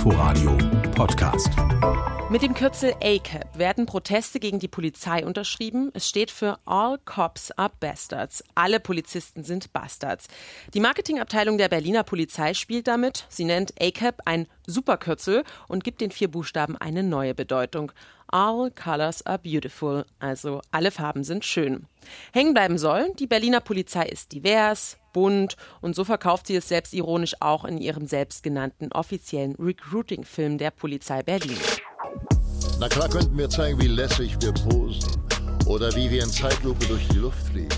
Inforadio Podcast. Mit dem Kürzel ACAP werden Proteste gegen die Polizei unterschrieben. Es steht für All Cops are Bastards. Alle Polizisten sind Bastards. Die Marketingabteilung der Berliner Polizei spielt damit. Sie nennt ACAP ein Superkürzel und gibt den vier Buchstaben eine neue Bedeutung. All colors are beautiful, also alle Farben sind schön. Hängen bleiben soll, die Berliner Polizei ist divers, bunt und so verkauft sie es selbstironisch auch in ihrem selbstgenannten offiziellen Recruiting-Film der Polizei Berlin. Na klar könnten wir zeigen, wie lässig wir posen oder wie wir in Zeitlupe durch die Luft fliegen.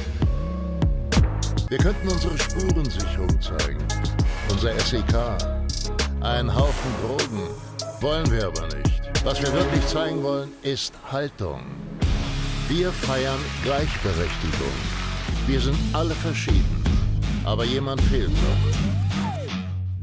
Wir könnten unsere Spurensicherung zeigen, unser SEK, einen Haufen Drogen. Wollen wir aber nicht. Was wir wirklich zeigen wollen, ist Haltung. Wir feiern Gleichberechtigung. Wir sind alle verschieden. Aber jemand fehlt noch.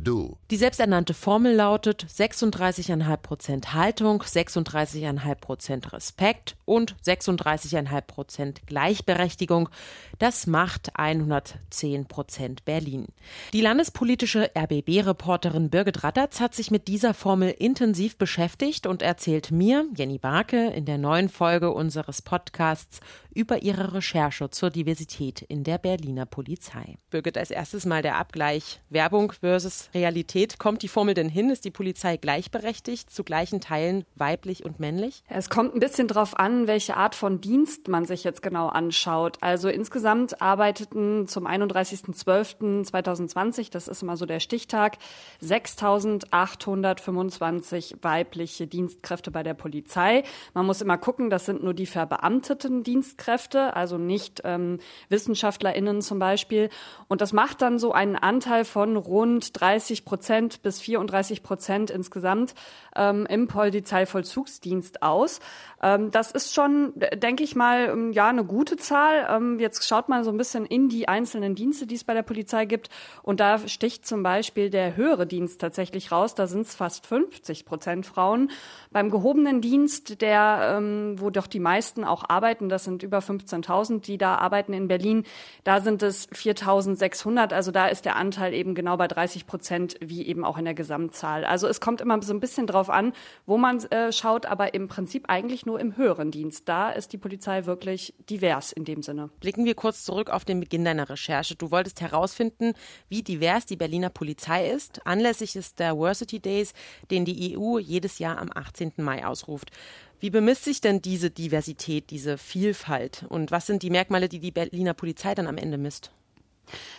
Du. Die selbsternannte Formel lautet 36,5 Prozent Haltung, 36,5 Prozent Respekt und 36,5 Prozent Gleichberechtigung. Das macht 110 Prozent Berlin. Die landespolitische RBB-Reporterin Birgit Rattatz hat sich mit dieser Formel intensiv beschäftigt und erzählt mir, Jenny Barke, in der neuen Folge unseres Podcasts über ihre Recherche zur Diversität in der Berliner Polizei. Birgit, als erstes mal der Abgleich Werbung versus Realität. Kommt die Formel denn hin? Ist die Polizei gleichberechtigt, zu gleichen Teilen weiblich und männlich? Es kommt ein bisschen darauf an, welche Art von Dienst man sich jetzt genau anschaut. Also insgesamt arbeiteten zum 31.12.2020, das ist immer so der Stichtag, 6.825 weibliche Dienstkräfte bei der Polizei. Man muss immer gucken, das sind nur die verbeamteten Dienstkräfte, also nicht ähm, WissenschaftlerInnen zum Beispiel. Und das macht dann so einen Anteil von rund 30 Prozent Prozent bis 34 Prozent insgesamt ähm, im Polizeivollzugsdienst aus. Ähm, das ist schon, denke ich mal, ähm, ja, eine gute Zahl. Ähm, jetzt schaut man so ein bisschen in die einzelnen Dienste, die es bei der Polizei gibt. Und da sticht zum Beispiel der höhere Dienst tatsächlich raus. Da sind es fast 50 Prozent Frauen. Beim gehobenen Dienst, der, ähm, wo doch die meisten auch arbeiten, das sind über 15.000, die da arbeiten in Berlin, da sind es 4.600. Also da ist der Anteil eben genau bei 30 Prozent, wie wie eben auch in der Gesamtzahl. Also es kommt immer so ein bisschen drauf an, wo man äh, schaut, aber im Prinzip eigentlich nur im höheren Dienst. Da ist die Polizei wirklich divers in dem Sinne. Blicken wir kurz zurück auf den Beginn deiner Recherche. Du wolltest herausfinden, wie divers die Berliner Polizei ist, anlässlich des Diversity Days, den die EU jedes Jahr am 18. Mai ausruft. Wie bemisst sich denn diese Diversität, diese Vielfalt? Und was sind die Merkmale, die die Berliner Polizei dann am Ende misst?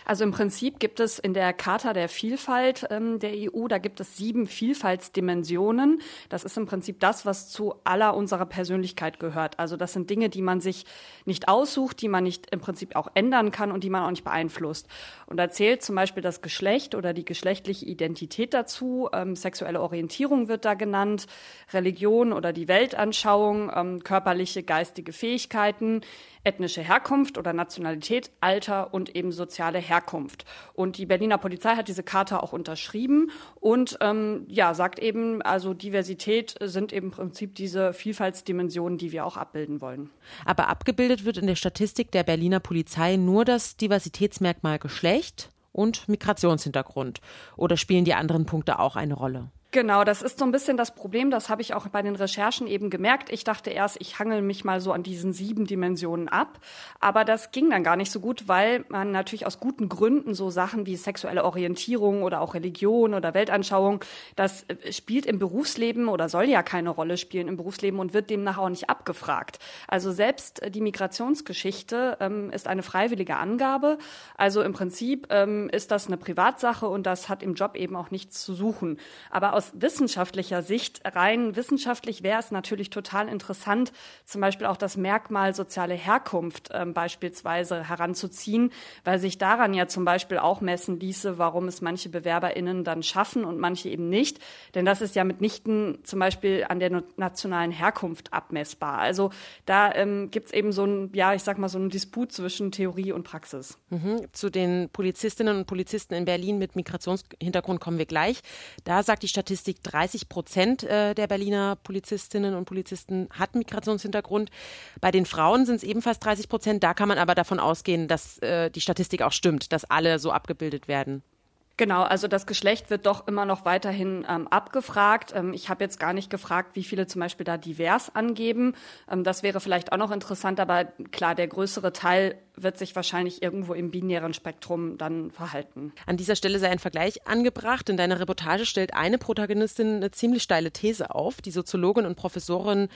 Also im Prinzip gibt es in der Charta der Vielfalt ähm, der EU, da gibt es sieben Vielfaltsdimensionen. Das ist im Prinzip das, was zu aller unserer Persönlichkeit gehört. Also das sind Dinge, die man sich nicht aussucht, die man nicht im Prinzip auch ändern kann und die man auch nicht beeinflusst. Und da zählt zum Beispiel das Geschlecht oder die geschlechtliche Identität dazu. Ähm, sexuelle Orientierung wird da genannt, Religion oder die Weltanschauung, ähm, körperliche, geistige Fähigkeiten, ethnische Herkunft oder Nationalität, Alter und eben soziale Herkunft. Und die Berliner Polizei hat diese Charta auch unterschrieben und ähm, ja, sagt eben, also Diversität sind eben im Prinzip diese Vielfaltsdimensionen, die wir auch abbilden wollen. Aber abgebildet wird in der Statistik der Berliner Polizei nur das Diversitätsmerkmal Geschlecht und Migrationshintergrund. Oder spielen die anderen Punkte auch eine Rolle? Genau, das ist so ein bisschen das Problem. Das habe ich auch bei den Recherchen eben gemerkt. Ich dachte erst, ich hangel mich mal so an diesen sieben Dimensionen ab. Aber das ging dann gar nicht so gut, weil man natürlich aus guten Gründen so Sachen wie sexuelle Orientierung oder auch Religion oder Weltanschauung, das äh, spielt im Berufsleben oder soll ja keine Rolle spielen im Berufsleben und wird demnach auch nicht abgefragt. Also selbst die Migrationsgeschichte ähm, ist eine freiwillige Angabe. Also im Prinzip ähm, ist das eine Privatsache und das hat im Job eben auch nichts zu suchen. Aber aus wissenschaftlicher Sicht, rein wissenschaftlich wäre es natürlich total interessant, zum Beispiel auch das Merkmal soziale Herkunft äh, beispielsweise heranzuziehen, weil sich daran ja zum Beispiel auch messen ließe, warum es manche BewerberInnen dann schaffen und manche eben nicht. Denn das ist ja mitnichten zum Beispiel an der nationalen Herkunft abmessbar. Also da ähm, gibt es eben so ein, ja, ich sag mal, so einen Disput zwischen Theorie und Praxis. Mhm. Zu den Polizistinnen und Polizisten in Berlin mit Migrationshintergrund kommen wir gleich. Da sagt die Statistik, Statistik, 30 Prozent äh, der Berliner Polizistinnen und Polizisten hat Migrationshintergrund. Bei den Frauen sind es ebenfalls 30 Prozent. Da kann man aber davon ausgehen, dass äh, die Statistik auch stimmt, dass alle so abgebildet werden. Genau, also das Geschlecht wird doch immer noch weiterhin ähm, abgefragt. Ähm, ich habe jetzt gar nicht gefragt, wie viele zum Beispiel da divers angeben. Ähm, das wäre vielleicht auch noch interessant, aber klar, der größere Teil wird sich wahrscheinlich irgendwo im binären Spektrum dann verhalten. An dieser Stelle sei ein Vergleich angebracht. In deiner Reportage stellt eine Protagonistin eine ziemlich steile These auf. Die Soziologin und Professorin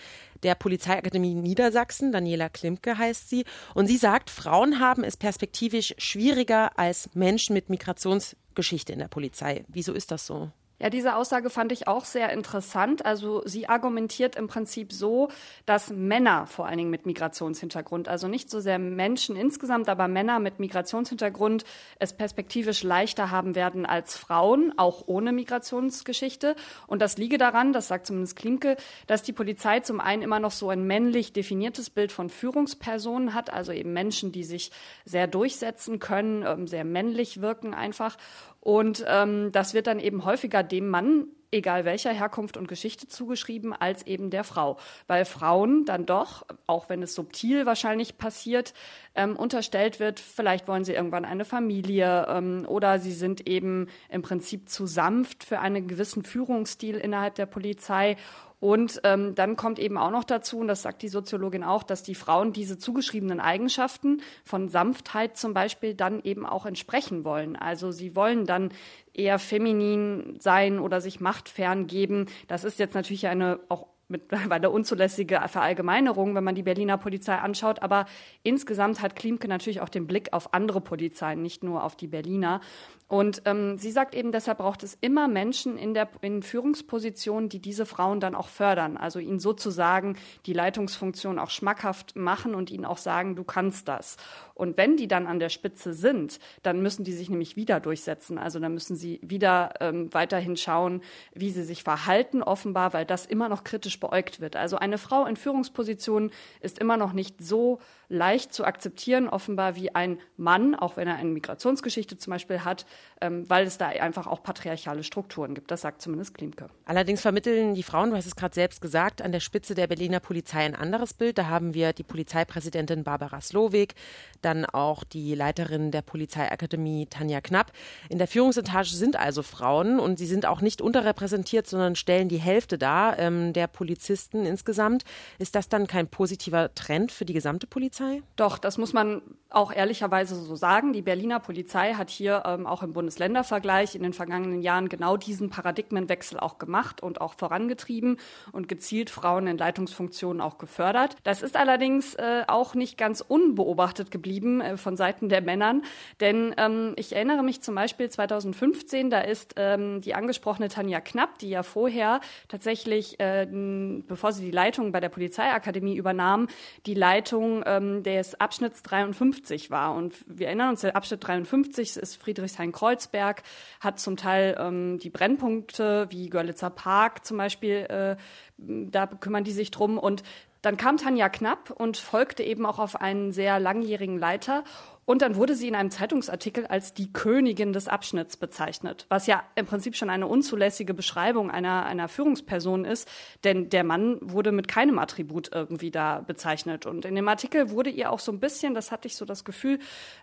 der Polizeiakademie Niedersachsen, Daniela Klimke heißt sie. Und sie sagt, Frauen haben es perspektivisch schwieriger als Menschen mit Migrations Geschichte in der Polizei. Wieso ist das so? Ja, diese Aussage fand ich auch sehr interessant. Also sie argumentiert im Prinzip so, dass Männer vor allen Dingen mit Migrationshintergrund, also nicht so sehr Menschen insgesamt, aber Männer mit Migrationshintergrund es perspektivisch leichter haben werden als Frauen, auch ohne Migrationsgeschichte. Und das liege daran, das sagt zumindest Klimke, dass die Polizei zum einen immer noch so ein männlich definiertes Bild von Führungspersonen hat, also eben Menschen, die sich sehr durchsetzen können, ähm, sehr männlich wirken einfach. Und ähm, das wird dann eben häufiger dem Mann, egal welcher Herkunft und Geschichte, zugeschrieben, als eben der Frau. Weil Frauen dann doch, auch wenn es subtil wahrscheinlich passiert, ähm, unterstellt wird, vielleicht wollen sie irgendwann eine Familie ähm, oder sie sind eben im Prinzip zu sanft für einen gewissen Führungsstil innerhalb der Polizei und ähm, dann kommt eben auch noch dazu, und das sagt die Soziologin auch, dass die Frauen diese zugeschriebenen Eigenschaften von Sanftheit zum Beispiel dann eben auch entsprechen wollen. Also sie wollen dann eher feminin sein oder sich machtfern geben. Das ist jetzt natürlich eine auch mittlerweile unzulässige Verallgemeinerung, wenn man die Berliner Polizei anschaut. Aber insgesamt hat Klimke natürlich auch den Blick auf andere Polizeien, nicht nur auf die Berliner. Und ähm, sie sagt eben, deshalb braucht es immer Menschen in der in Führungspositionen, die diese Frauen dann auch fördern, also ihnen sozusagen die Leitungsfunktion auch schmackhaft machen und ihnen auch sagen, du kannst das. Und wenn die dann an der Spitze sind, dann müssen die sich nämlich wieder durchsetzen. Also dann müssen sie wieder ähm, weiterhin schauen, wie sie sich verhalten, offenbar, weil das immer noch kritisch beäugt wird. Also eine Frau in Führungspositionen ist immer noch nicht so leicht zu akzeptieren, offenbar wie ein Mann, auch wenn er eine Migrationsgeschichte zum Beispiel hat, ähm, weil es da einfach auch patriarchale Strukturen gibt. Das sagt zumindest Klimke. Allerdings vermitteln die Frauen, du hast es gerade selbst gesagt, an der Spitze der Berliner Polizei ein anderes Bild. Da haben wir die Polizeipräsidentin Barbara Slowik, dann auch die Leiterin der Polizeiakademie Tanja Knapp. In der Führungsetage sind also Frauen und sie sind auch nicht unterrepräsentiert, sondern stellen die Hälfte dar ähm, der Polizisten insgesamt. Ist das dann kein positiver Trend für die gesamte Polizei? Doch, das muss man auch ehrlicherweise so sagen. Die Berliner Polizei hat hier ähm, auch im Bundesländervergleich in den vergangenen Jahren genau diesen Paradigmenwechsel auch gemacht und auch vorangetrieben und gezielt Frauen in Leitungsfunktionen auch gefördert. Das ist allerdings äh, auch nicht ganz unbeobachtet geblieben äh, von Seiten der Männern, denn ähm, ich erinnere mich zum Beispiel 2015, da ist ähm, die angesprochene Tanja Knapp, die ja vorher tatsächlich, äh, bevor sie die Leitung bei der Polizeiakademie übernahm, die Leitung ähm, des Abschnitts 53 53 war. Und wir erinnern uns, der Abschnitt 53 ist Friedrichshain-Kreuzberg, hat zum Teil ähm, die Brennpunkte wie Görlitzer Park zum Beispiel, äh, da kümmern die sich drum. Und dann kam Tanja Knapp und folgte eben auch auf einen sehr langjährigen Leiter und dann wurde sie in einem Zeitungsartikel als die Königin des Abschnitts bezeichnet, was ja im Prinzip schon eine unzulässige Beschreibung einer, einer Führungsperson ist, denn der Mann wurde mit keinem Attribut irgendwie da bezeichnet. Und in dem Artikel wurde ihr auch so ein bisschen, das hatte ich so das Gefühl,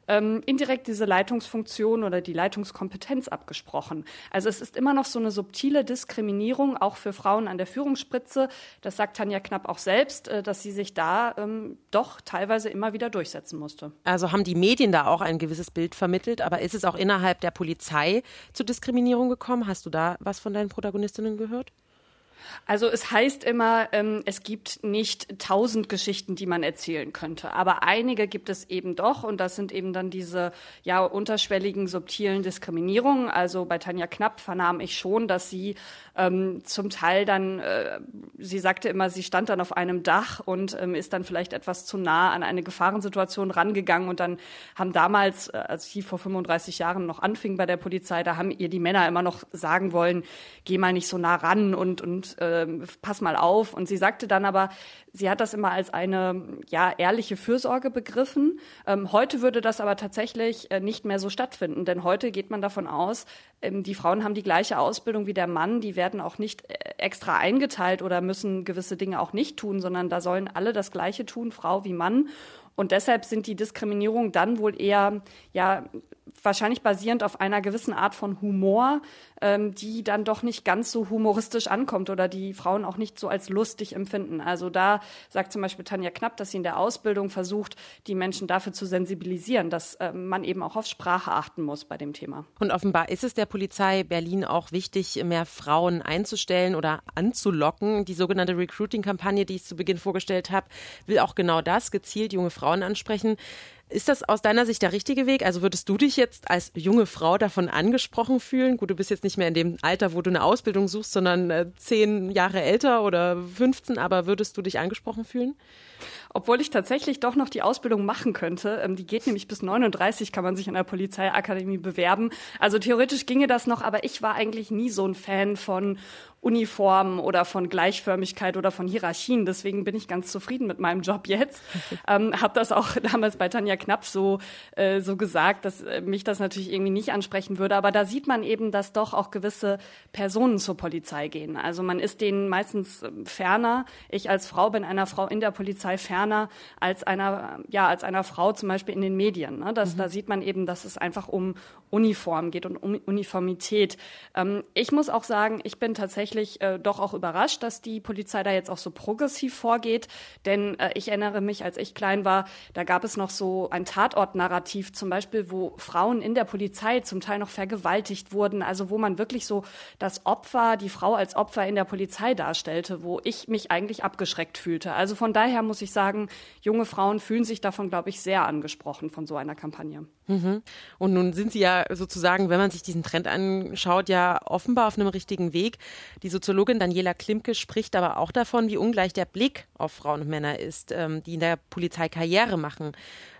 ähm, indirekt diese Leitungsfunktion oder die Leitungskompetenz abgesprochen. Also es ist immer noch so eine subtile Diskriminierung, auch für Frauen an der Führungsspitze. Das sagt Tanja Knapp auch selbst, äh, dass sie sich da ähm, doch teilweise immer wieder durchsetzen musste. Also haben die Medien Medien da auch ein gewisses Bild vermittelt, aber ist es auch innerhalb der Polizei zu Diskriminierung gekommen? Hast du da was von deinen Protagonistinnen gehört? Also es heißt immer, ähm, es gibt nicht tausend Geschichten, die man erzählen könnte, aber einige gibt es eben doch und das sind eben dann diese ja unterschwelligen subtilen Diskriminierungen. Also bei Tanja Knapp vernahm ich schon, dass sie ähm, zum Teil dann, äh, sie sagte immer, sie stand dann auf einem Dach und ähm, ist dann vielleicht etwas zu nah an eine Gefahrensituation rangegangen und dann haben damals, äh, als sie vor 35 Jahren noch anfing bei der Polizei, da haben ihr die Männer immer noch sagen wollen, geh mal nicht so nah ran und und äh, pass mal auf. Und sie sagte dann aber, sie hat das immer als eine ja ehrliche Fürsorge begriffen. Ähm, heute würde das aber tatsächlich äh, nicht mehr so stattfinden, denn heute geht man davon aus, ähm, die Frauen haben die gleiche Ausbildung wie der Mann, die werden auch nicht äh, extra eingeteilt oder müssen gewisse Dinge auch nicht tun, sondern da sollen alle das Gleiche tun, Frau wie Mann. Und deshalb sind die Diskriminierungen dann wohl eher ja wahrscheinlich basierend auf einer gewissen Art von Humor, ähm, die dann doch nicht ganz so humoristisch ankommt oder die Frauen auch nicht so als lustig empfinden. Also da sagt zum Beispiel Tanja Knapp, dass sie in der Ausbildung versucht, die Menschen dafür zu sensibilisieren, dass äh, man eben auch auf Sprache achten muss bei dem Thema. Und offenbar ist es der Polizei Berlin auch wichtig, mehr Frauen einzustellen oder anzulocken. Die sogenannte Recruiting-Kampagne, die ich zu Beginn vorgestellt habe, will auch genau das, gezielt junge Frauen ansprechen. Ist das aus deiner Sicht der richtige Weg? Also würdest du dich jetzt als junge Frau davon angesprochen fühlen? Gut, du bist jetzt nicht mehr in dem Alter, wo du eine Ausbildung suchst, sondern äh, zehn Jahre älter oder 15, aber würdest du dich angesprochen fühlen? obwohl ich tatsächlich doch noch die Ausbildung machen könnte. Ähm, die geht nämlich bis 39, kann man sich an der Polizeiakademie bewerben. Also theoretisch ginge das noch, aber ich war eigentlich nie so ein Fan von Uniformen oder von Gleichförmigkeit oder von Hierarchien. Deswegen bin ich ganz zufrieden mit meinem Job jetzt. ähm, habe das auch damals bei Tanja Knapp so, äh, so gesagt, dass äh, mich das natürlich irgendwie nicht ansprechen würde. Aber da sieht man eben, dass doch auch gewisse Personen zur Polizei gehen. Also man ist denen meistens äh, ferner. Ich als Frau bin einer Frau in der Polizei ferner als einer, ja, als einer Frau zum Beispiel in den Medien. Ne? Das, mhm. Da sieht man eben, dass es einfach um Uniform geht und um Uniformität. Ähm, ich muss auch sagen, ich bin tatsächlich tatsächlich äh, doch auch überrascht, dass die Polizei da jetzt auch so progressiv vorgeht. Denn äh, ich erinnere mich, als ich klein war, da gab es noch so ein Tatortnarrativ zum Beispiel, wo Frauen in der Polizei zum Teil noch vergewaltigt wurden. Also wo man wirklich so das Opfer, die Frau als Opfer in der Polizei darstellte, wo ich mich eigentlich abgeschreckt fühlte. Also von daher muss ich sagen, junge Frauen fühlen sich davon, glaube ich, sehr angesprochen von so einer Kampagne. Mhm. Und nun sind Sie ja sozusagen, wenn man sich diesen Trend anschaut, ja offenbar auf einem richtigen Weg. Die Soziologin Daniela Klimke spricht aber auch davon, wie ungleich der Blick auf Frauen und Männer ist, ähm, die in der Polizei Karriere machen.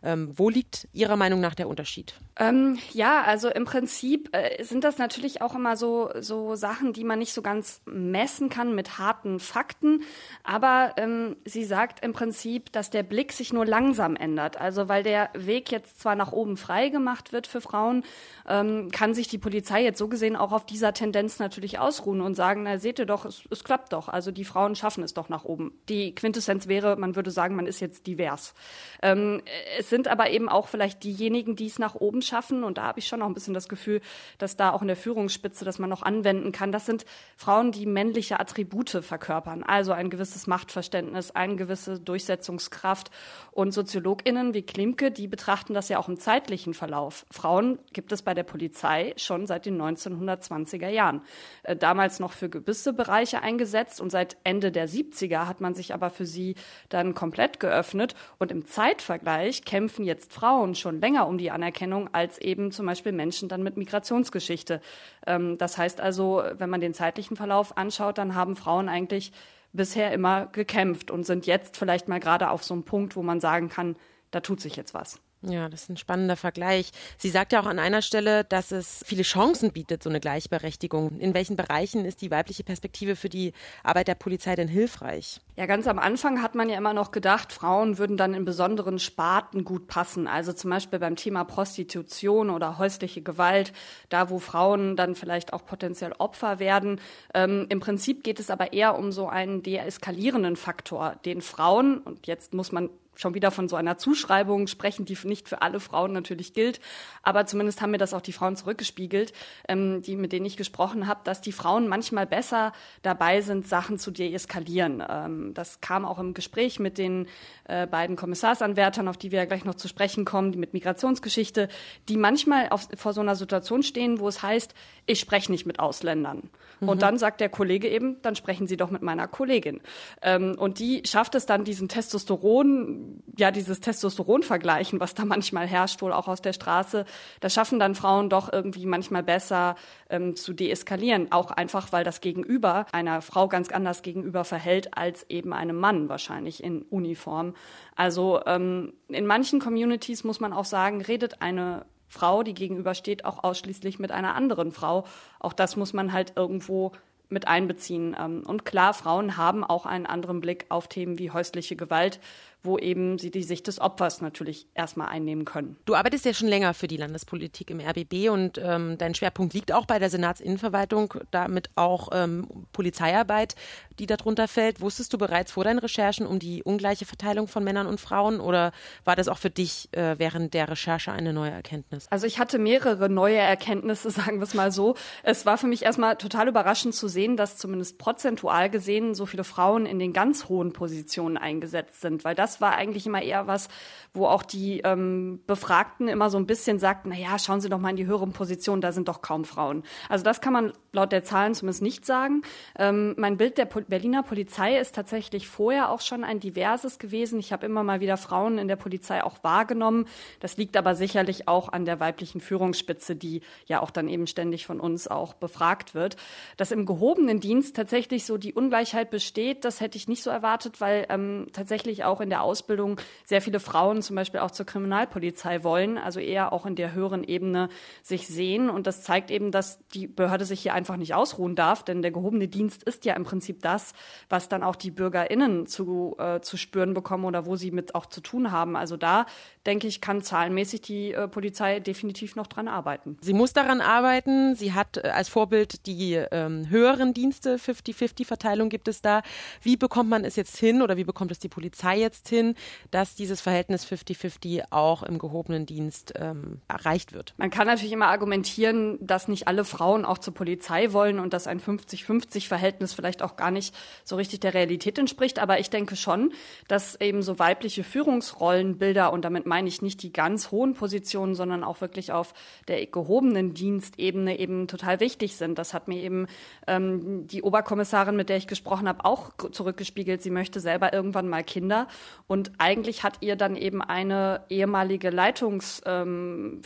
Ähm, wo liegt Ihrer Meinung nach der Unterschied? Ähm, ja, also im Prinzip äh, sind das natürlich auch immer so, so Sachen, die man nicht so ganz messen kann mit harten Fakten. Aber ähm, sie sagt im Prinzip, dass der Blick sich nur langsam ändert. Also weil der Weg jetzt zwar nach oben frei gemacht wird für Frauen, ähm, kann sich die Polizei jetzt so gesehen auch auf dieser Tendenz natürlich ausruhen und sagen, na seht ihr doch, es, es klappt doch. Also die Frauen schaffen es doch nach oben. Die Quintessenz wäre, man würde sagen, man ist jetzt divers. Ähm, es sind aber eben auch vielleicht diejenigen, die es nach oben schaffen. Und da habe ich schon noch ein bisschen das Gefühl, dass da auch in der Führungsspitze, dass man noch anwenden kann. Das sind Frauen, die männliche Attribute verkörpern. Also ein gewisses Machtverständnis, eine gewisse Durchsetzungskraft. Und SoziologInnen wie Klimke, die betrachten das ja auch im zeitlichen Verlauf. Frauen gibt es bei der Polizei schon seit den 1920er Jahren. Äh, damals noch für gewisse Bereiche eingesetzt und seit Ende der 70er hat man sich aber für sie dann komplett geöffnet. Und im Zeitvergleich kämpfen jetzt Frauen schon länger um die Anerkennung als eben zum Beispiel Menschen dann mit Migrationsgeschichte. Ähm, das heißt also, wenn man den zeitlichen Verlauf anschaut, dann haben Frauen eigentlich bisher immer gekämpft und sind jetzt vielleicht mal gerade auf so einem Punkt, wo man sagen kann, da tut sich jetzt was. Ja, das ist ein spannender Vergleich. Sie sagt ja auch an einer Stelle, dass es viele Chancen bietet, so eine Gleichberechtigung. In welchen Bereichen ist die weibliche Perspektive für die Arbeit der Polizei denn hilfreich? Ja, ganz am Anfang hat man ja immer noch gedacht, Frauen würden dann in besonderen Sparten gut passen. Also zum Beispiel beim Thema Prostitution oder häusliche Gewalt, da wo Frauen dann vielleicht auch potenziell Opfer werden. Ähm, Im Prinzip geht es aber eher um so einen deeskalierenden Faktor, den Frauen, und jetzt muss man schon wieder von so einer Zuschreibung sprechen, die nicht für alle Frauen natürlich gilt. Aber zumindest haben mir das auch die Frauen zurückgespiegelt, ähm, die, mit denen ich gesprochen habe, dass die Frauen manchmal besser dabei sind, Sachen zu deeskalieren. Ähm, das kam auch im Gespräch mit den äh, beiden Kommissarsanwärtern, auf die wir ja gleich noch zu sprechen kommen, die mit Migrationsgeschichte, die manchmal auf, vor so einer Situation stehen, wo es heißt, ich spreche nicht mit Ausländern. Mhm. Und dann sagt der Kollege eben, dann sprechen Sie doch mit meiner Kollegin. Ähm, und die schafft es dann, diesen Testosteron, ja, dieses Testosteron-Vergleichen, was da manchmal herrscht, wohl auch aus der Straße, das schaffen dann Frauen doch irgendwie manchmal besser ähm, zu deeskalieren. Auch einfach, weil das Gegenüber einer Frau ganz anders gegenüber verhält als eben einem Mann wahrscheinlich in Uniform. Also ähm, in manchen Communities muss man auch sagen, redet eine Frau, die gegenübersteht, auch ausschließlich mit einer anderen Frau. Auch das muss man halt irgendwo mit einbeziehen. Ähm, und klar, Frauen haben auch einen anderen Blick auf Themen wie häusliche Gewalt, wo eben sie die Sicht des Opfers natürlich erstmal einnehmen können. Du arbeitest ja schon länger für die Landespolitik im RBB und ähm, dein Schwerpunkt liegt auch bei der Senatsinnenverwaltung, damit auch ähm, Polizeiarbeit, die darunter fällt. Wusstest du bereits vor deinen Recherchen um die ungleiche Verteilung von Männern und Frauen oder war das auch für dich äh, während der Recherche eine neue Erkenntnis? Also ich hatte mehrere neue Erkenntnisse, sagen wir es mal so. Es war für mich erstmal total überraschend zu sehen, dass zumindest prozentual gesehen so viele Frauen in den ganz hohen Positionen eingesetzt sind, weil das war eigentlich immer eher was, wo auch die ähm, Befragten immer so ein bisschen sagten, na ja, schauen Sie doch mal in die höheren Positionen, da sind doch kaum Frauen. Also das kann man laut der Zahlen zumindest nicht sagen. Ähm, mein Bild der Berliner Polizei ist tatsächlich vorher auch schon ein diverses gewesen. Ich habe immer mal wieder Frauen in der Polizei auch wahrgenommen. Das liegt aber sicherlich auch an der weiblichen Führungsspitze, die ja auch dann eben ständig von uns auch befragt wird. Dass im gehobenen Dienst tatsächlich so die Ungleichheit besteht, das hätte ich nicht so erwartet, weil ähm, tatsächlich auch in der Ausbildung sehr viele Frauen zum Beispiel auch zur Kriminalpolizei wollen, also eher auch in der höheren Ebene sich sehen. Und das zeigt eben, dass die Behörde sich hier einfach nicht ausruhen darf, denn der gehobene Dienst ist ja im Prinzip das, was dann auch die BürgerInnen zu, äh, zu spüren bekommen oder wo sie mit auch zu tun haben. Also da, denke ich, kann zahlenmäßig die äh, Polizei definitiv noch dran arbeiten. Sie muss daran arbeiten. Sie hat äh, als Vorbild die ähm, höheren Dienste, 50-50-Verteilung gibt es da. Wie bekommt man es jetzt hin oder wie bekommt es die Polizei jetzt hin, dass dieses Verhältnis 50-50 auch im gehobenen Dienst ähm, erreicht wird? Man kann natürlich immer argumentieren, dass nicht alle Frauen auch zur Polizei wollen und dass ein 50-50-Verhältnis vielleicht auch gar nicht so richtig der Realität entspricht. Aber ich denke schon, dass eben so weibliche Führungsrollenbilder, und damit meine ich nicht die ganz hohen Positionen, sondern auch wirklich auf der gehobenen Dienstebene eben total wichtig sind. Das hat mir eben ähm, die Oberkommissarin, mit der ich gesprochen habe, auch zurückgespiegelt. Sie möchte selber irgendwann mal Kinder. Und eigentlich hat ihr dann eben eine ehemalige Leitungsperson, ähm,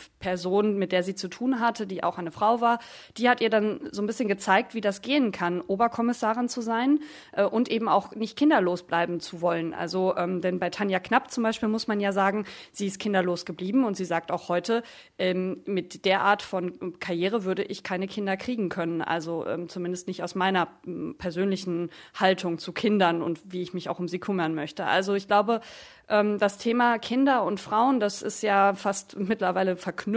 mit der sie zu tun hatte, die auch eine Frau war, die hat ihr dann so ein bisschen gezeigt, wie das gehen kann, Oberkommissarin zu sein äh, und eben auch nicht kinderlos bleiben zu wollen. Also, ähm, denn bei Tanja Knapp zum Beispiel muss man ja sagen, sie ist kinderlos geblieben und sie sagt auch heute, ähm, mit der Art von Karriere würde ich keine Kinder kriegen können. Also ähm, zumindest nicht aus meiner persönlichen Haltung zu Kindern und wie ich mich auch um sie kümmern möchte. Also ich glaube, ähm, das Thema Kinder und Frauen, das ist ja fast mittlerweile verknüpft.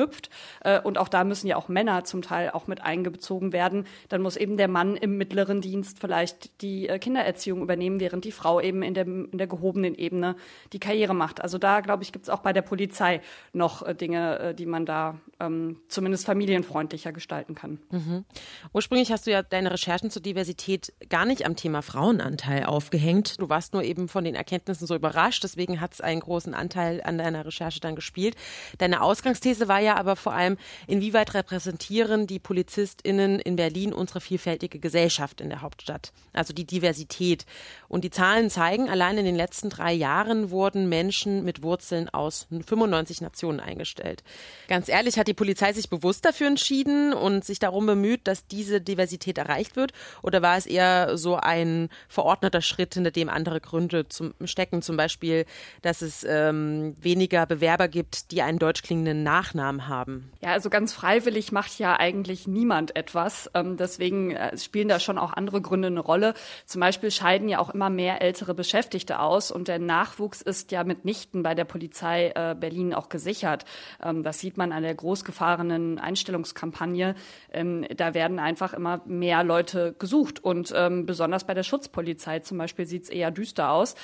Äh, und auch da müssen ja auch Männer zum Teil auch mit eingezogen werden. Dann muss eben der Mann im mittleren Dienst vielleicht die äh, Kindererziehung übernehmen, während die Frau eben in der, in der gehobenen Ebene die Karriere macht. Also da, glaube ich, gibt es auch bei der Polizei noch äh, Dinge, die man da ähm, zumindest familienfreundlicher gestalten kann. Mhm. Ursprünglich hast du ja deine Recherchen zur Diversität gar nicht am Thema Frauenanteil aufgehängt. Du warst nur eben von den Erkenntnissen so überrascht. Deswegen hat es einen großen Anteil an deiner Recherche dann gespielt. Deine Ausgangsthese war ja aber vor allem, inwieweit repräsentieren die PolizistInnen in Berlin unsere vielfältige Gesellschaft in der Hauptstadt, also die Diversität. Und die Zahlen zeigen, allein in den letzten drei Jahren wurden Menschen mit Wurzeln aus 95 Nationen eingestellt. Ganz ehrlich, hat die Polizei sich bewusst dafür entschieden und sich darum bemüht, dass diese Diversität erreicht wird? Oder war es eher so ein verordneter Schritt, hinter dem andere Gründe zum, stecken, zum Beispiel dass es ähm, weniger Bewerber gibt, die einen deutsch klingenden Nachnamen haben? Ja, also ganz freiwillig macht ja eigentlich niemand etwas. Ähm, deswegen äh, spielen da schon auch andere Gründe eine Rolle. Zum Beispiel scheiden ja auch immer mehr ältere Beschäftigte aus und der Nachwuchs ist ja mitnichten bei der Polizei äh, Berlin auch gesichert. Ähm, das sieht man an der großgefahrenen Einstellungskampagne. Ähm, da werden einfach immer mehr Leute gesucht und besonders bei der Schutzpolizei zum Beispiel sieht es eher düster aus.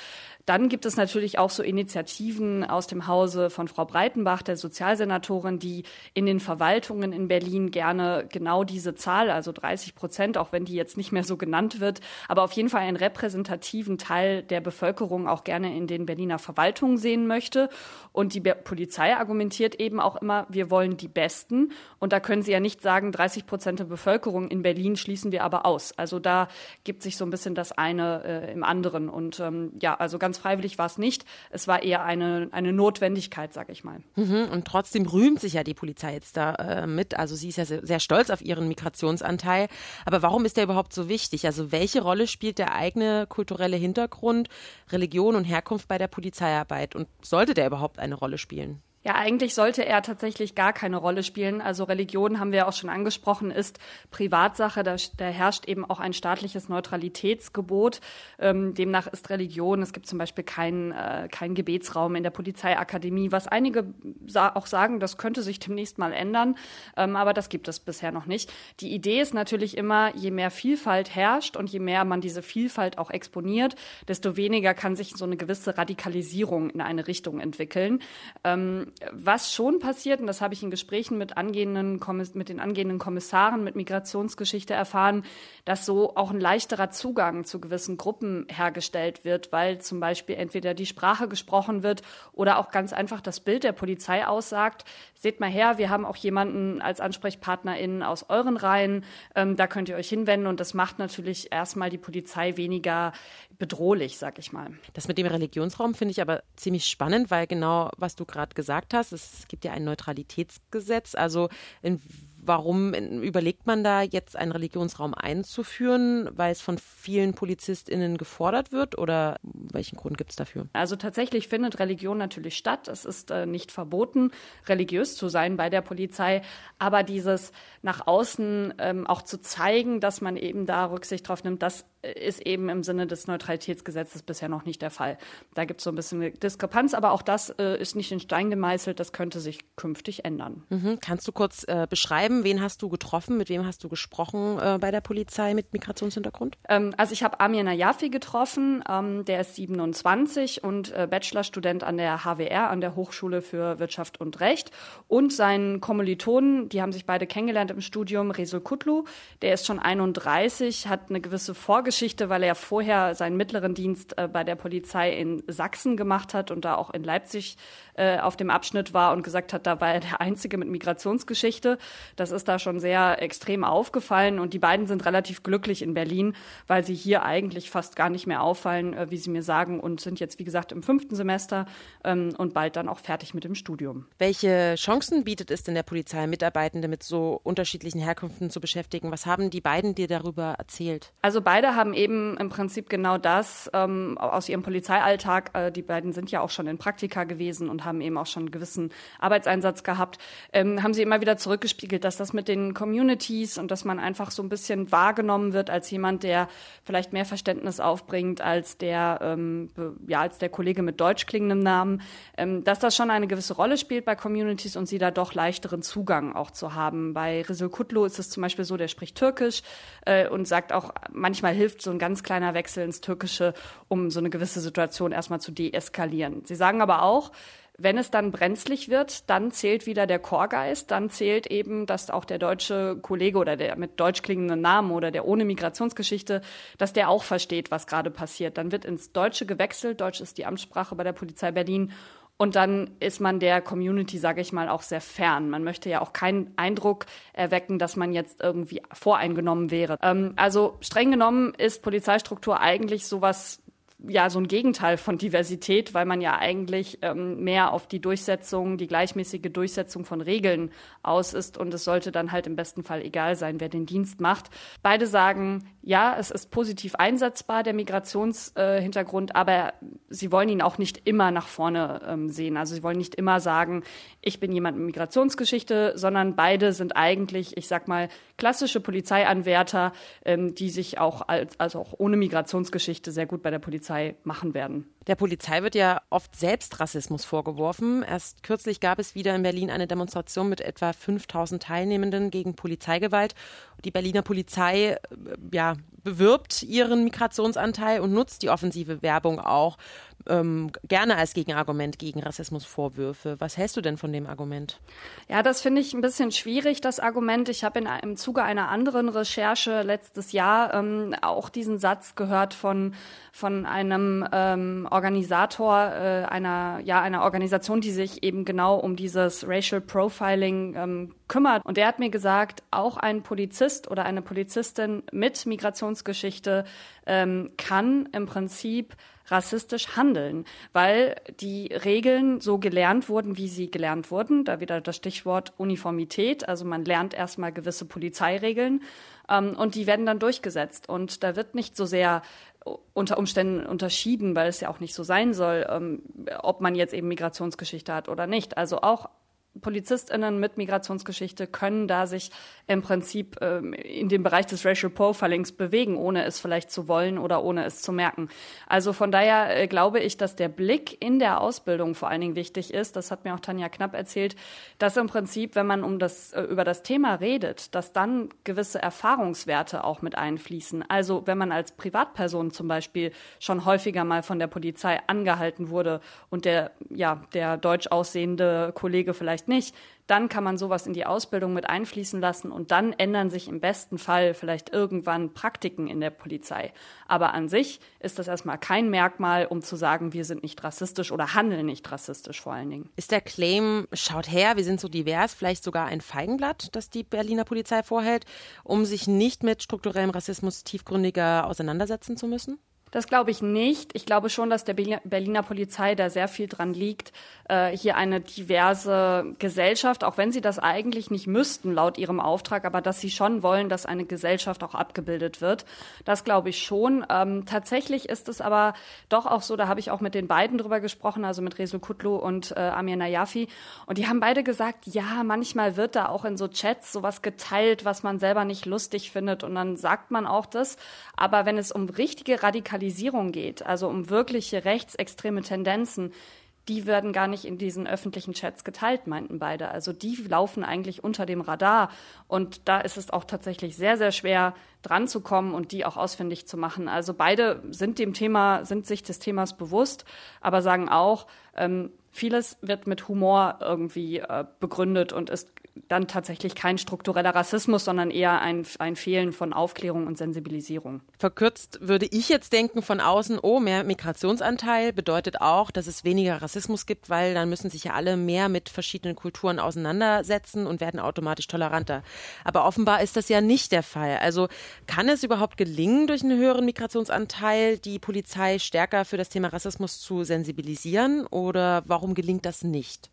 Dann gibt es natürlich auch so Initiativen aus dem Hause von Frau Breitenbach, der Sozialsenatorin, die in den Verwaltungen in Berlin gerne genau diese Zahl, also 30 Prozent, auch wenn die jetzt nicht mehr so genannt wird, aber auf jeden Fall einen repräsentativen Teil der Bevölkerung auch gerne in den Berliner Verwaltungen sehen möchte. Und die Polizei argumentiert eben auch immer, wir wollen die Besten. Und da können Sie ja nicht sagen, 30 Prozent der Bevölkerung in Berlin schließen wir aber aus. Also da gibt sich so ein bisschen das eine äh, im anderen. Und ähm, ja, also ganz ganz freiwillig war es nicht. Es war eher eine, eine Notwendigkeit, sage ich mal. Mhm, und trotzdem rühmt sich ja die Polizei jetzt da äh, mit. Also sie ist ja sehr, sehr stolz auf ihren Migrationsanteil. Aber warum ist der überhaupt so wichtig? Also welche Rolle spielt der eigene kulturelle Hintergrund, Religion und Herkunft bei der Polizeiarbeit? Und sollte der überhaupt eine Rolle spielen? Ja, eigentlich sollte er tatsächlich gar keine Rolle spielen. Also Religion, haben wir auch schon angesprochen, ist Privatsache. Da, da herrscht eben auch ein staatliches Neutralitätsgebot. Ähm, demnach ist Religion, es gibt zum Beispiel keinen äh, kein Gebetsraum in der Polizeiakademie, was einige sa auch sagen, das könnte sich demnächst mal ändern. Ähm, aber das gibt es bisher noch nicht. Die Idee ist natürlich immer, je mehr Vielfalt herrscht und je mehr man diese Vielfalt auch exponiert, desto weniger kann sich so eine gewisse Radikalisierung in eine Richtung entwickeln. Ähm, was schon passiert, und das habe ich in Gesprächen mit, angehenden, mit den angehenden Kommissaren mit Migrationsgeschichte erfahren, dass so auch ein leichterer Zugang zu gewissen Gruppen hergestellt wird, weil zum Beispiel entweder die Sprache gesprochen wird oder auch ganz einfach das Bild der Polizei aussagt. Seht mal her, wir haben auch jemanden als AnsprechpartnerInnen aus euren Reihen, ähm, da könnt ihr euch hinwenden und das macht natürlich erstmal die Polizei weniger bedrohlich, sag ich mal. Das mit dem Religionsraum finde ich aber ziemlich spannend, weil genau, was du gerade gesagt hast, es gibt ja ein Neutralitätsgesetz. Also in Warum überlegt man da jetzt einen Religionsraum einzuführen? Weil es von vielen PolizistInnen gefordert wird oder welchen Grund gibt es dafür? Also tatsächlich findet Religion natürlich statt. Es ist äh, nicht verboten, religiös zu sein bei der Polizei. Aber dieses nach außen ähm, auch zu zeigen, dass man eben da Rücksicht drauf nimmt, das ist eben im Sinne des Neutralitätsgesetzes bisher noch nicht der Fall. Da gibt es so ein bisschen eine Diskrepanz, aber auch das äh, ist nicht in Stein gemeißelt. Das könnte sich künftig ändern. Mhm. Kannst du kurz äh, beschreiben, wen hast du getroffen, mit wem hast du gesprochen äh, bei der Polizei mit Migrationshintergrund? Ähm, also ich habe Amir Nayafi getroffen, ähm, der ist 27 und äh, Bachelorstudent an der HWR, an der Hochschule für Wirtschaft und Recht. Und seinen Kommilitonen, die haben sich beide kennengelernt im Studium, Resul Kutlu, der ist schon 31, hat eine gewisse Vorgeschichte Vorgeschichte, weil er vorher seinen mittleren Dienst äh, bei der Polizei in Sachsen gemacht hat und da auch in Leipzig äh, auf dem Abschnitt war und gesagt hat, da war er der Einzige mit Migrationsgeschichte. Das ist da schon sehr extrem aufgefallen und die beiden sind relativ glücklich in Berlin, weil sie hier eigentlich fast gar nicht mehr auffallen, äh, wie sie mir sagen, und sind jetzt, wie gesagt, im fünften Semester ähm, und bald dann auch fertig mit dem Studium. Welche Chancen bietet es denn der Polizei, Mitarbeitende mit so unterschiedlichen Herkünften zu beschäftigen? Was haben die beiden dir darüber erzählt? Also beide haben eben im Prinzip genau das ähm, aus ihrem Polizeialltag. Äh, die beiden sind ja auch schon in Praktika gewesen und haben eben auch schon einen gewissen Arbeitseinsatz gehabt, ähm, haben sie immer wieder zurückgespiegelt, dass das mit den Communities und dass man einfach so ein bisschen wahrgenommen wird als jemand, der vielleicht mehr Verständnis aufbringt als der, ähm, ja, als der Kollege mit deutsch klingendem Namen, ähm, dass das schon eine gewisse Rolle spielt bei Communities und sie da doch leichteren Zugang auch zu haben. Bei Rizul Kutlu ist es zum Beispiel so, der spricht Türkisch äh, und sagt auch, manchmal hilft so ein ganz kleiner Wechsel ins Türkische, um so eine gewisse Situation erstmal zu deeskalieren. Sie sagen aber auch, wenn es dann brenzlig wird, dann zählt wieder der Chorgeist, dann zählt eben, dass auch der deutsche Kollege oder der mit deutsch klingenden Namen oder der ohne Migrationsgeschichte, dass der auch versteht, was gerade passiert. Dann wird ins Deutsche gewechselt. Deutsch ist die Amtssprache bei der Polizei Berlin. Und dann ist man der Community, sage ich mal, auch sehr fern. Man möchte ja auch keinen Eindruck erwecken, dass man jetzt irgendwie voreingenommen wäre. Ähm, also streng genommen ist Polizeistruktur eigentlich sowas ja so ein Gegenteil von Diversität, weil man ja eigentlich ähm, mehr auf die Durchsetzung, die gleichmäßige Durchsetzung von Regeln aus ist und es sollte dann halt im besten Fall egal sein, wer den Dienst macht. Beide sagen, ja, es ist positiv einsetzbar, der Migrationshintergrund, äh, aber sie wollen ihn auch nicht immer nach vorne ähm, sehen. Also sie wollen nicht immer sagen, ich bin jemand mit Migrationsgeschichte, sondern beide sind eigentlich, ich sag mal, klassische Polizeianwärter, ähm, die sich auch als, also auch ohne Migrationsgeschichte sehr gut bei der Polizei Polizei machen werden. Der Polizei wird ja oft selbst Rassismus vorgeworfen. Erst kürzlich gab es wieder in Berlin eine Demonstration mit etwa 5000 Teilnehmenden gegen Polizeigewalt. Die Berliner Polizei äh, ja, bewirbt ihren Migrationsanteil und nutzt die offensive Werbung auch ähm, gerne als Gegenargument gegen Rassismusvorwürfe. Was hältst du denn von dem Argument? Ja, das finde ich ein bisschen schwierig, das Argument. Ich habe im Zuge einer anderen Recherche letztes Jahr ähm, auch diesen Satz gehört von, von einem ähm, Organisator äh, einer, ja, einer Organisation, die sich eben genau um dieses Racial Profiling ähm, kümmert. Und der hat mir gesagt, auch ein Polizist oder eine Polizistin mit Migrationsgeschichte ähm, kann im Prinzip rassistisch handeln, weil die Regeln so gelernt wurden, wie sie gelernt wurden. Da wieder das Stichwort Uniformität. Also man lernt erstmal gewisse Polizeiregeln ähm, und die werden dann durchgesetzt. Und da wird nicht so sehr unter Umständen unterschieden, weil es ja auch nicht so sein soll, ähm, ob man jetzt eben Migrationsgeschichte hat oder nicht. Also auch PolizistInnen mit Migrationsgeschichte können da sich im Prinzip ähm, in dem Bereich des Racial Profilings bewegen, ohne es vielleicht zu wollen oder ohne es zu merken. Also von daher äh, glaube ich, dass der Blick in der Ausbildung vor allen Dingen wichtig ist. Das hat mir auch Tanja Knapp erzählt, dass im Prinzip, wenn man um das, äh, über das Thema redet, dass dann gewisse Erfahrungswerte auch mit einfließen. Also wenn man als Privatperson zum Beispiel schon häufiger mal von der Polizei angehalten wurde und der, ja, der deutsch aussehende Kollege vielleicht nicht, dann kann man sowas in die Ausbildung mit einfließen lassen und dann ändern sich im besten Fall vielleicht irgendwann Praktiken in der Polizei. Aber an sich ist das erstmal kein Merkmal, um zu sagen, wir sind nicht rassistisch oder handeln nicht rassistisch vor allen Dingen. Ist der Claim, schaut her, wir sind so divers, vielleicht sogar ein Feigenblatt, das die Berliner Polizei vorhält, um sich nicht mit strukturellem Rassismus tiefgründiger auseinandersetzen zu müssen? Das glaube ich nicht. Ich glaube schon, dass der Berliner Polizei da sehr viel dran liegt, äh, hier eine diverse Gesellschaft, auch wenn sie das eigentlich nicht müssten laut ihrem Auftrag, aber dass sie schon wollen, dass eine Gesellschaft auch abgebildet wird. Das glaube ich schon. Ähm, tatsächlich ist es aber doch auch so, da habe ich auch mit den beiden drüber gesprochen, also mit Resul Kutlu und äh, Amir Nayafi. Und die haben beide gesagt, ja, manchmal wird da auch in so Chats sowas geteilt, was man selber nicht lustig findet. Und dann sagt man auch das. Aber wenn es um richtige Radikalisierung Radikalisierung geht, also um wirkliche rechtsextreme Tendenzen, die werden gar nicht in diesen öffentlichen Chats geteilt, meinten beide. Also die laufen eigentlich unter dem Radar. Und da ist es auch tatsächlich sehr, sehr schwer, dran zu kommen und die auch ausfindig zu machen. Also beide sind dem Thema, sind sich des Themas bewusst, aber sagen auch, ähm, vieles wird mit Humor irgendwie äh, begründet und ist dann tatsächlich kein struktureller Rassismus, sondern eher ein, ein Fehlen von Aufklärung und Sensibilisierung. Verkürzt würde ich jetzt denken von außen, oh, mehr Migrationsanteil bedeutet auch, dass es weniger Rassismus gibt, weil dann müssen sich ja alle mehr mit verschiedenen Kulturen auseinandersetzen und werden automatisch toleranter. Aber offenbar ist das ja nicht der Fall. Also kann es überhaupt gelingen, durch einen höheren Migrationsanteil die Polizei stärker für das Thema Rassismus zu sensibilisieren oder warum gelingt das nicht?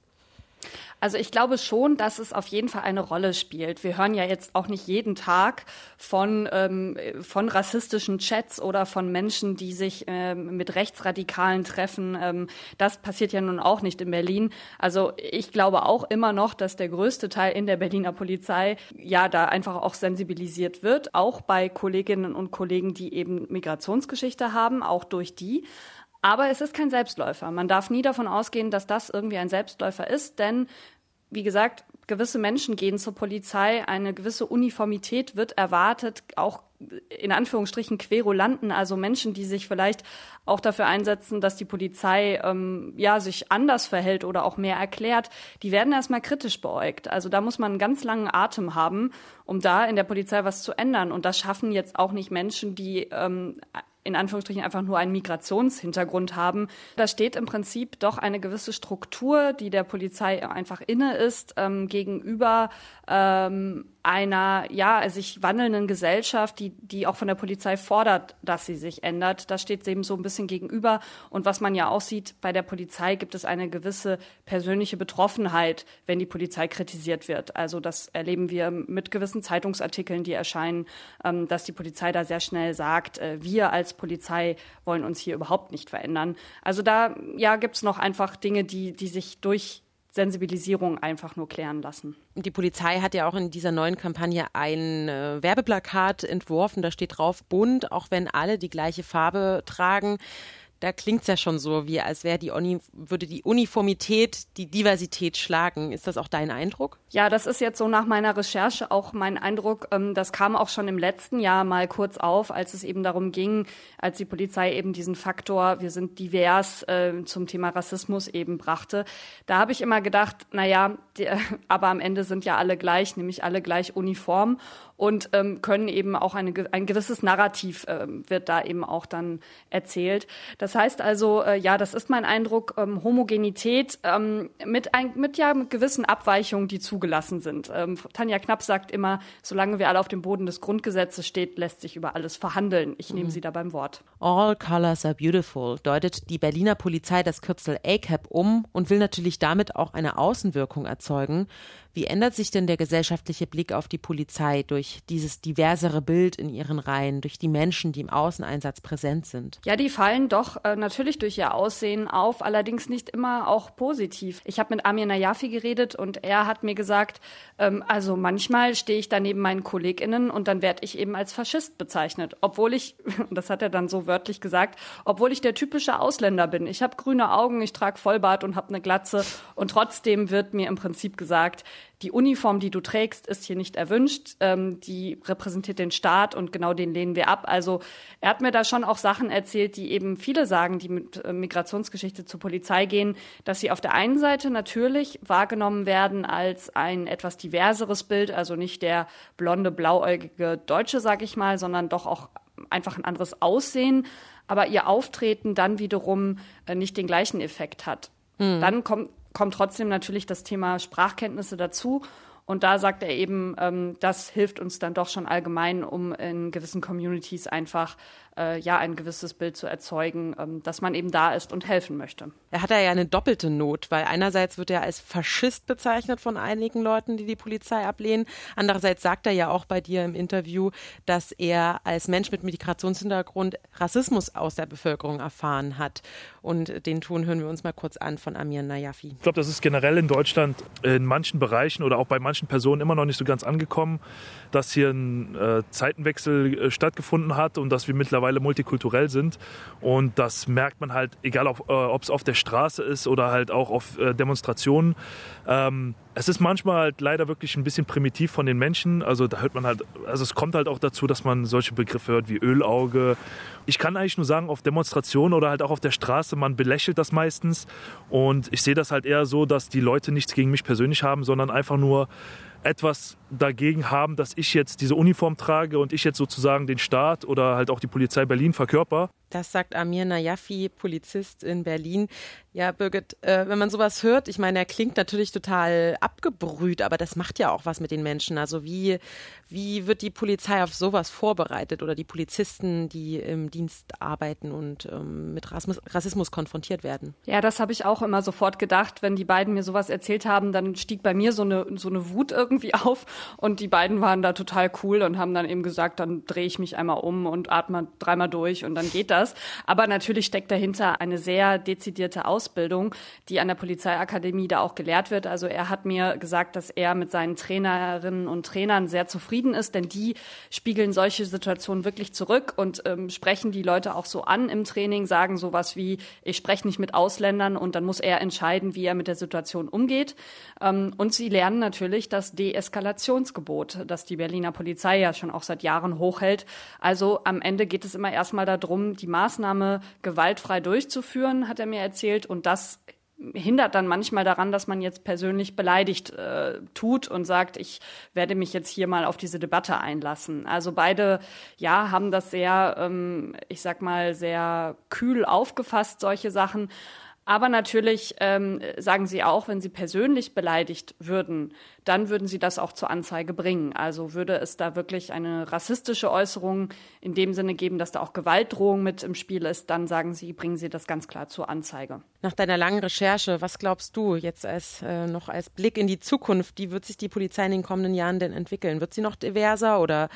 Also ich glaube schon, dass es auf jeden Fall eine Rolle spielt. Wir hören ja jetzt auch nicht jeden Tag von, ähm, von rassistischen Chats oder von Menschen, die sich ähm, mit Rechtsradikalen treffen. Ähm, das passiert ja nun auch nicht in Berlin. Also ich glaube auch immer noch, dass der größte Teil in der Berliner Polizei ja da einfach auch sensibilisiert wird, auch bei Kolleginnen und Kollegen, die eben Migrationsgeschichte haben, auch durch die. Aber es ist kein Selbstläufer. Man darf nie davon ausgehen, dass das irgendwie ein Selbstläufer ist, denn wie gesagt, gewisse Menschen gehen zur Polizei, eine gewisse Uniformität wird erwartet, auch in Anführungsstrichen Querulanten, also Menschen, die sich vielleicht auch dafür einsetzen, dass die Polizei ähm, ja sich anders verhält oder auch mehr erklärt, die werden erstmal kritisch beäugt. Also da muss man einen ganz langen Atem haben, um da in der Polizei was zu ändern. Und das schaffen jetzt auch nicht Menschen, die ähm, in Anführungsstrichen einfach nur einen Migrationshintergrund haben. Da steht im Prinzip doch eine gewisse Struktur, die der Polizei einfach inne ist, ähm, gegenüber ähm, einer ja sich wandelnden Gesellschaft, die die auch von der Polizei fordert, dass sie sich ändert. Das steht eben so ein bisschen gegenüber. Und was man ja auch sieht, bei der Polizei gibt es eine gewisse persönliche Betroffenheit, wenn die Polizei kritisiert wird. Also das erleben wir mit gewissen Zeitungsartikeln, die erscheinen, ähm, dass die Polizei da sehr schnell sagt, äh, wir als Polizei wollen uns hier überhaupt nicht verändern. Also da ja gibt es noch einfach Dinge, die die sich durch Sensibilisierung einfach nur klären lassen. Die Polizei hat ja auch in dieser neuen Kampagne ein äh, Werbeplakat entworfen, da steht drauf bunt, auch wenn alle die gleiche Farbe tragen da klingt es ja schon so, wie als wäre die Uni, würde die Uniformität die Diversität schlagen. Ist das auch dein Eindruck? Ja, das ist jetzt so nach meiner Recherche auch mein Eindruck. Ähm, das kam auch schon im letzten Jahr mal kurz auf, als es eben darum ging, als die Polizei eben diesen Faktor, wir sind divers äh, zum Thema Rassismus eben brachte. Da habe ich immer gedacht, naja, die, aber am Ende sind ja alle gleich, nämlich alle gleich uniform und ähm, können eben auch eine, ein gewisses Narrativ äh, wird da eben auch dann erzählt. Das Das heißt also, äh, ja, das ist mein Eindruck, ähm, Homogenität ähm, mit, ein, mit ja mit gewissen Abweichungen, die zugelassen sind. Ähm, Tanja Knapp sagt immer, solange wir alle auf dem Boden des Grundgesetzes steht, lässt sich über alles verhandeln. Ich nehme mhm. sie da beim Wort. All colors are beautiful deutet die Berliner Polizei das Kürzel ACAP um und will natürlich damit auch eine Außenwirkung erzeugen. Wie ändert sich denn der gesellschaftliche Blick auf die Polizei durch dieses diversere Bild in ihren Reihen, durch die Menschen, die im Außeneinsatz präsent sind? Ja, die fallen doch äh, natürlich durch ihr Aussehen auf, allerdings nicht immer auch positiv. Ich habe mit Amir Nayafi geredet und er hat mir gesagt, ähm, also manchmal stehe ich da neben meinen KollegInnen und dann werde ich eben als Faschist bezeichnet, obwohl ich, das hat er dann so wörtlich gesagt, obwohl ich der typische Ausländer bin. Ich habe grüne Augen, ich trage Vollbart und habe eine Glatze und trotzdem wird mir im Prinzip gesagt, die Uniform, die du trägst, ist hier nicht erwünscht. Ähm, die repräsentiert den Staat und genau den lehnen wir ab. Also er hat mir da schon auch Sachen erzählt, die eben viele sagen, die mit äh, Migrationsgeschichte zur Polizei gehen, dass sie auf der einen Seite natürlich wahrgenommen werden als ein etwas diverseres Bild, also nicht der blonde, blauäugige Deutsche, sag ich mal, sondern doch auch einfach ein anderes Aussehen, aber ihr Auftreten dann wiederum äh, nicht den gleichen Effekt hat. Mhm. Dann kommt kommt trotzdem natürlich das Thema Sprachkenntnisse dazu. Und da sagt er eben, ähm, das hilft uns dann doch schon allgemein, um in gewissen Communities einfach äh, ja ein gewisses Bild zu erzeugen, ähm, dass man eben da ist und helfen möchte. Er hat ja eine doppelte Not, weil einerseits wird er als Faschist bezeichnet von einigen Leuten, die die Polizei ablehnen. Andererseits sagt er ja auch bei dir im Interview, dass er als Mensch mit Migrationshintergrund Rassismus aus der Bevölkerung erfahren hat. Und den Ton hören wir uns mal kurz an von Amir Nayafi. Ich glaube, das ist generell in Deutschland in manchen Bereichen oder auch bei manchen Personen immer noch nicht so ganz angekommen, dass hier ein äh, Zeitenwechsel äh, stattgefunden hat und dass wir mittlerweile multikulturell sind. Und das merkt man halt, egal ob es äh, auf der Straße ist oder halt auch auf äh, Demonstrationen. Ähm, es ist manchmal halt leider wirklich ein bisschen primitiv von den Menschen. Also da hört man halt, also es kommt halt auch dazu, dass man solche Begriffe hört wie Ölauge. Ich kann eigentlich nur sagen, auf Demonstrationen oder halt auch auf der Straße, man belächelt das meistens. Und ich sehe das halt eher so, dass die Leute nichts gegen mich persönlich haben, sondern einfach nur etwas dagegen haben, dass ich jetzt diese Uniform trage und ich jetzt sozusagen den Staat oder halt auch die Polizei Berlin verkörper. Das sagt Amir Najafi, Polizist in Berlin. Ja, Birgit, äh, wenn man sowas hört, ich meine, er klingt natürlich total abgebrüht, aber das macht ja auch was mit den Menschen. Also wie, wie wird die Polizei auf sowas vorbereitet oder die Polizisten, die im Dienst arbeiten und ähm, mit Rassismus, Rassismus konfrontiert werden? Ja, das habe ich auch immer sofort gedacht. Wenn die beiden mir sowas erzählt haben, dann stieg bei mir so eine, so eine Wut irgendwie auf und die beiden waren da total cool und haben dann eben gesagt, dann drehe ich mich einmal um und atme dreimal durch und dann geht das. Aber natürlich steckt dahinter eine sehr dezidierte Aus Ausbildung, die an der Polizeiakademie da auch gelehrt wird. Also er hat mir gesagt, dass er mit seinen Trainerinnen und Trainern sehr zufrieden ist, denn die spiegeln solche Situationen wirklich zurück und ähm, sprechen die Leute auch so an im Training, sagen sowas wie, ich spreche nicht mit Ausländern und dann muss er entscheiden, wie er mit der Situation umgeht. Ähm, und sie lernen natürlich das Deeskalationsgebot, das die Berliner Polizei ja schon auch seit Jahren hochhält. Also am Ende geht es immer erstmal darum, die Maßnahme gewaltfrei durchzuführen, hat er mir erzählt, und das hindert dann manchmal daran, dass man jetzt persönlich beleidigt äh, tut und sagt, ich werde mich jetzt hier mal auf diese Debatte einlassen. Also beide, ja, haben das sehr, ähm, ich sag mal, sehr kühl aufgefasst, solche Sachen. Aber natürlich ähm, sagen sie auch, wenn sie persönlich beleidigt würden, dann würden sie das auch zur Anzeige bringen. Also würde es da wirklich eine rassistische Äußerung in dem Sinne geben, dass da auch Gewaltdrohung mit im Spiel ist, dann sagen sie, bringen sie das ganz klar zur Anzeige. Nach deiner langen Recherche, was glaubst du jetzt als äh, noch als Blick in die Zukunft, wie wird sich die Polizei in den kommenden Jahren denn entwickeln? Wird sie noch diverser oder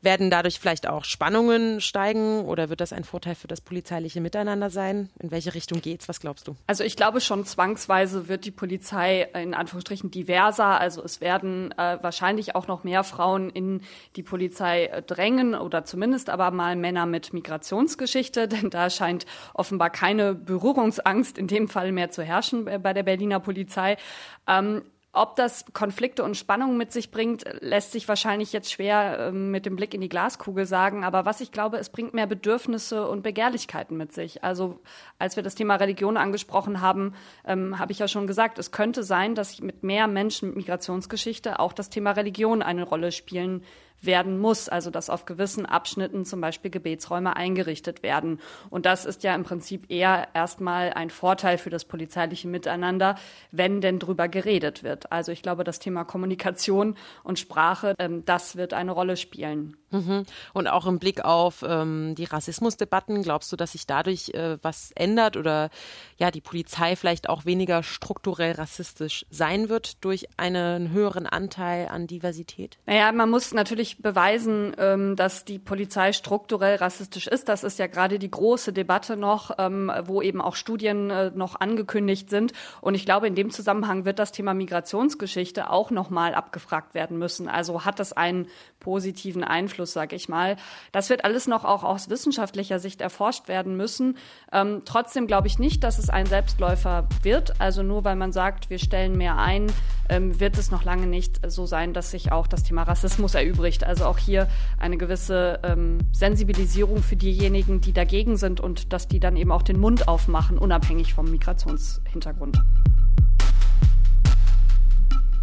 werden dadurch vielleicht auch Spannungen steigen oder wird das ein Vorteil für das polizeiliche Miteinander sein? In welche Richtung geht's? Was glaubst du? Also ich glaube schon zwangsweise wird die Polizei in Anführungsstrichen diverser. Also es werden äh, wahrscheinlich auch noch mehr Frauen in die Polizei äh, drängen oder zumindest aber mal Männer mit Migrationsgeschichte, denn da scheint offenbar keine Berührungsangst in dem Fall mehr zu herrschen äh, bei der Berliner Polizei. Ähm, ob das Konflikte und Spannungen mit sich bringt, lässt sich wahrscheinlich jetzt schwer äh, mit dem Blick in die Glaskugel sagen. Aber was ich glaube, es bringt mehr Bedürfnisse und Begehrlichkeiten mit sich. Also als wir das Thema Religion angesprochen haben, ähm, habe ich ja schon gesagt, es könnte sein, dass mit mehr Menschen mit Migrationsgeschichte auch das Thema Religion eine Rolle spielen werden muss. Also dass auf gewissen Abschnitten zum Beispiel Gebetsräume eingerichtet werden. Und das ist ja im Prinzip eher erstmal ein Vorteil für das polizeiliche Miteinander, wenn denn drüber geredet wird. Also ich glaube, das Thema Kommunikation und Sprache, ähm, das wird eine Rolle spielen. Mhm. Und auch im Blick auf ähm, die Rassismusdebatten, glaubst du, dass sich dadurch äh, was ändert oder ja die Polizei vielleicht auch weniger strukturell rassistisch sein wird durch einen höheren Anteil an Diversität? Naja, man muss natürlich beweisen, ähm, dass die Polizei strukturell rassistisch ist. Das ist ja gerade die große Debatte noch, ähm, wo eben auch Studien äh, noch angekündigt sind. Und ich glaube, in dem Zusammenhang wird das Thema Migrationsgeschichte auch nochmal abgefragt werden müssen. Also hat das einen positiven Einfluss, sage ich mal. Das wird alles noch auch aus wissenschaftlicher Sicht erforscht werden müssen. Ähm, trotzdem glaube ich nicht, dass es ein Selbstläufer wird. Also nur weil man sagt, wir stellen mehr ein, ähm, wird es noch lange nicht so sein, dass sich auch das Thema Rassismus erübrigt. Also auch hier eine gewisse ähm, Sensibilisierung für diejenigen, die dagegen sind und dass die dann eben auch den Mund aufmachen, unabhängig vom Migrationshintergrund.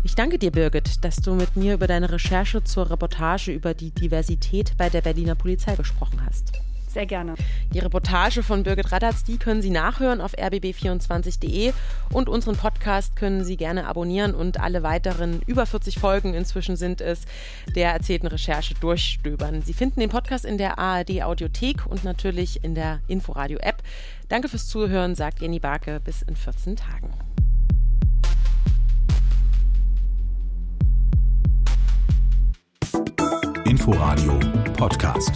Ich danke dir, Birgit, dass du mit mir über deine Recherche zur Reportage über die Diversität bei der Berliner Polizei gesprochen hast. Sehr gerne. Die Reportage von Birgit Radatz, die können Sie nachhören auf rbb24.de und unseren Podcast können Sie gerne abonnieren und alle weiteren über 40 Folgen inzwischen sind es der erzählten Recherche durchstöbern. Sie finden den Podcast in der ARD Audiothek und natürlich in der Inforadio App. Danke fürs Zuhören, sagt Jenny Barke. Bis in 14 Tagen. Inforadio Podcast.